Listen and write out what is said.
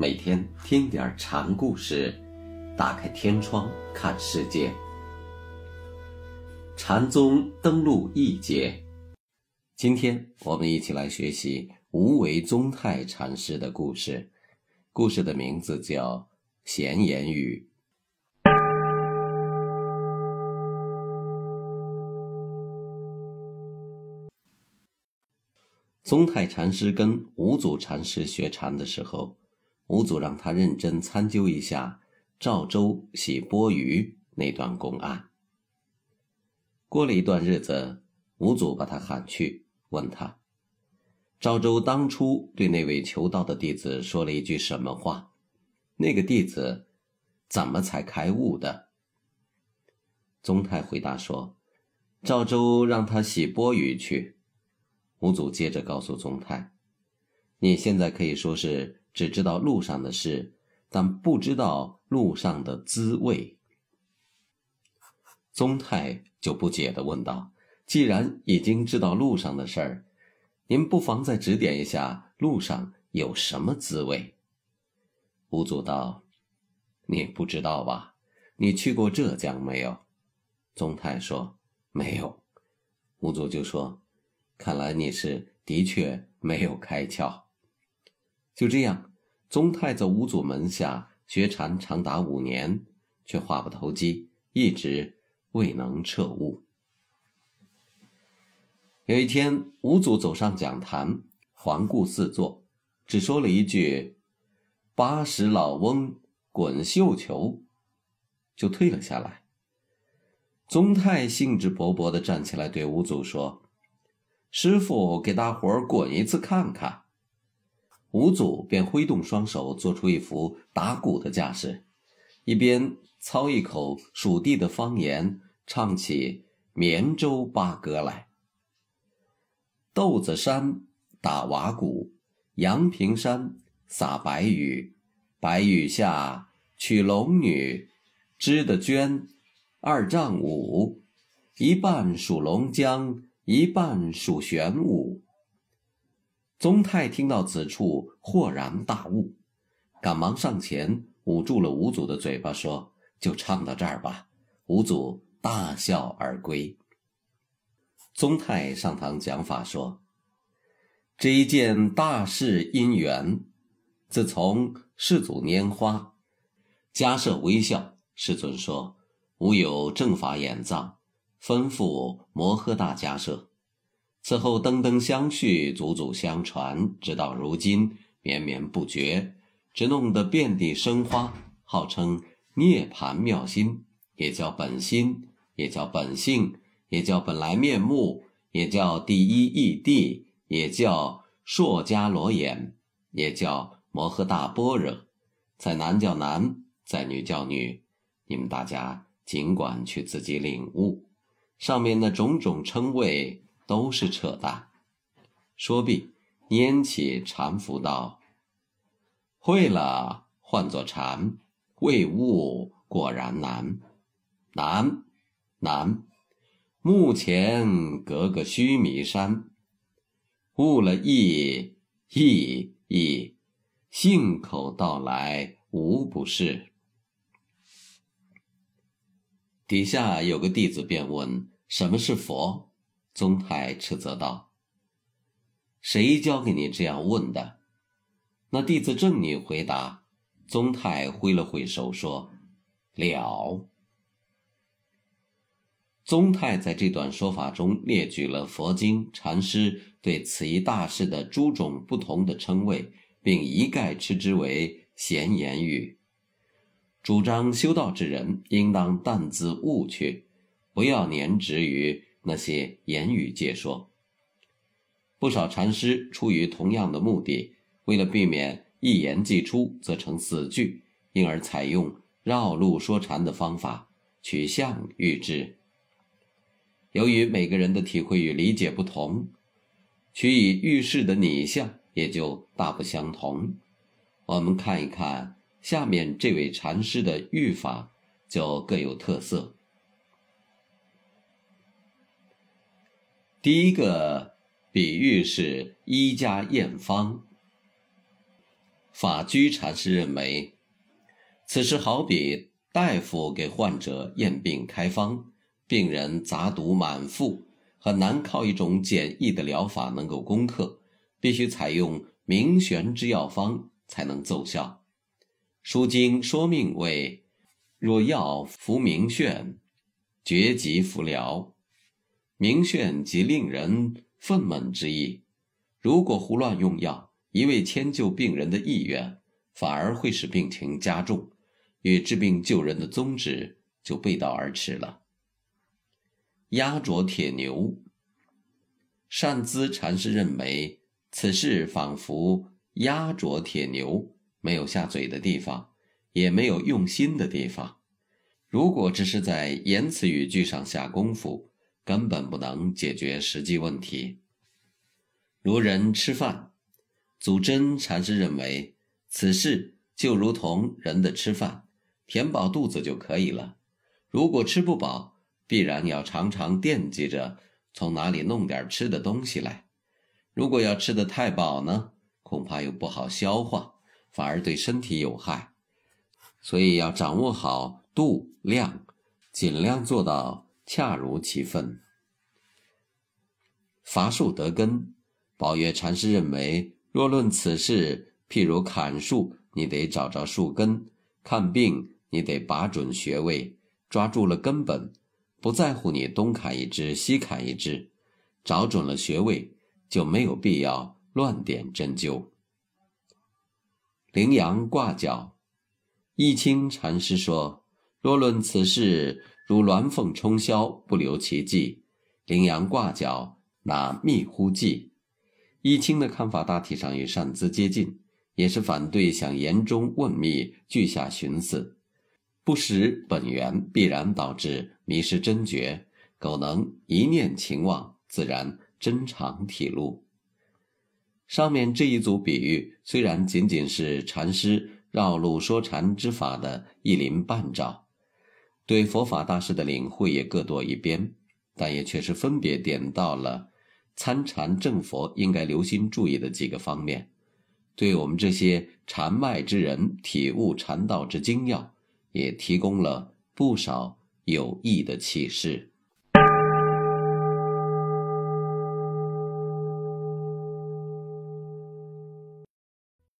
每天听点禅故事，打开天窗看世界。禅宗登陆一节，今天我们一起来学习无为宗泰禅师的故事。故事的名字叫《闲言语》。宗泰禅师跟五祖禅师学禅的时候，五祖让他认真参究一下赵州洗钵盂那段公案。过了一段日子，五祖把他喊去，问他：赵州当初对那位求道的弟子说了一句什么话？那个弟子怎么才开悟的？宗泰回答说：赵州让他洗钵盂去。五祖接着告诉宗泰：“你现在可以说是只知道路上的事，但不知道路上的滋味。”宗泰就不解地问道：“既然已经知道路上的事儿，您不妨再指点一下路上有什么滋味？”吴祖道：“你不知道吧？你去过浙江没有？”宗泰说：“没有。”吴祖就说。看来你是的确没有开窍。就这样，宗泰在五祖门下学禅长达五年，却话不投机，一直未能彻悟。有一天，五祖走上讲坛，环顾四座，只说了一句：“八十老翁滚绣球”，就退了下来。宗泰兴致勃勃地站起来，对五祖说。师傅给大伙儿滚一次看看，五祖便挥动双手，做出一副打鼓的架势，一边操一口蜀地的方言，唱起绵州八歌来：豆子山打瓦鼓，阳平山撒白雨，白雨下娶龙女，织的绢二丈五，一半属龙江。一半属玄武。宗泰听到此处，豁然大悟，赶忙上前捂住了五祖的嘴巴，说：“就唱到这儿吧。”五祖大笑而归。宗泰上堂讲法说：“这一件大事因缘，自从世祖拈花，迦设微笑，世尊说：‘吾有正法眼藏。’”吩咐摩诃大迦舍，此后登登相续，祖祖相传，直到如今绵绵不绝，直弄得遍地生花，号称涅盘妙心，也叫本心，也叫本性，也叫本来面目，也叫第一义谛，也叫硕迦罗眼，也叫摩诃大般若，在男叫男，在女叫女，你们大家尽管去自己领悟。上面的种种称谓都是扯淡。说毕，拈起禅符道：“会了，唤作禅；未悟，果然难，难，难。目前隔个须弥山，悟了意，意意，信口道来无不是。”底下有个弟子便问：“什么是佛？”宗泰斥责道：“谁教给你这样问的？”那弟子正女回答。宗泰挥了挥手说：“了。”宗泰在这段说法中列举了佛经禅师对此一大事的诸种不同的称谓，并一概斥之为闲言语。主张修道之人应当淡自悟去，不要粘执于那些言语解说。不少禅师出于同样的目的，为了避免一言既出则成死句，因而采用绕路说禅的方法，取象喻之。由于每个人的体会与理解不同，取以喻示的拟象也就大不相同。我们看一看。下面这位禅师的喻法就各有特色。第一个比喻是“一家验方”，法居禅师认为，此事好比大夫给患者验病开方，病人杂毒满腹，很难靠一种简易的疗法能够攻克，必须采用明玄之药方才能奏效。《书经说命》为：若药服明眩，绝疾服疗。明眩即令人愤懑之意。如果胡乱用药，一味迁就病人的意愿，反而会使病情加重，与治病救人的宗旨就背道而驰了。压着铁牛，善资禅师认为，此事仿佛压着铁牛，没有下嘴的地方，也没有用心的地方。如果只是在言辞语句上下功夫，根本不能解决实际问题。如人吃饭，祖真禅师认为此事就如同人的吃饭，填饱肚子就可以了。如果吃不饱，必然要常常惦记着从哪里弄点吃的东西来。如果要吃得太饱呢，恐怕又不好消化，反而对身体有害。所以要掌握好度量，尽量做到恰如其分。伐树得根。宝月禅师认为，若论此事，譬如砍树，你得找着树根；看病，你得把准穴位，抓住了根本，不在乎你东砍一枝，西砍一枝，找准了穴位，就没有必要乱点针灸。羚羊挂角，易清禅师说：若论此事，如鸾凤冲霄，不留其迹；羚羊挂角，那密乎迹。易清的看法大体上与善资接近，也是反对想言中问密、句下寻思，不识本源，必然导致迷失真觉。苟能一念情忘，自然真常体露。上面这一组比喻虽然仅仅是禅师绕路说禅之法的一鳞半爪，对佛法大师的领会也各多一边，但也确实分别点到了。参禅正佛应该留心注意的几个方面，对我们这些禅脉之人体悟禅道之精要，也提供了不少有益的启示。